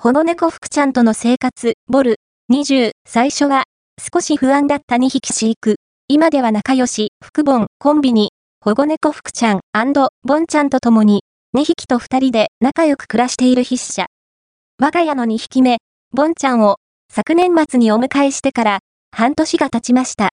保の猫福ちゃんとの生活、ボル、20、最初は、少し不安だった2匹飼育。今では仲良し、福ボン、コンビニ、保護猫福ちゃんボンちゃんと共に、2匹と2人で仲良く暮らしている筆者。我が家の2匹目、ボンちゃんを、昨年末にお迎えしてから、半年が経ちました。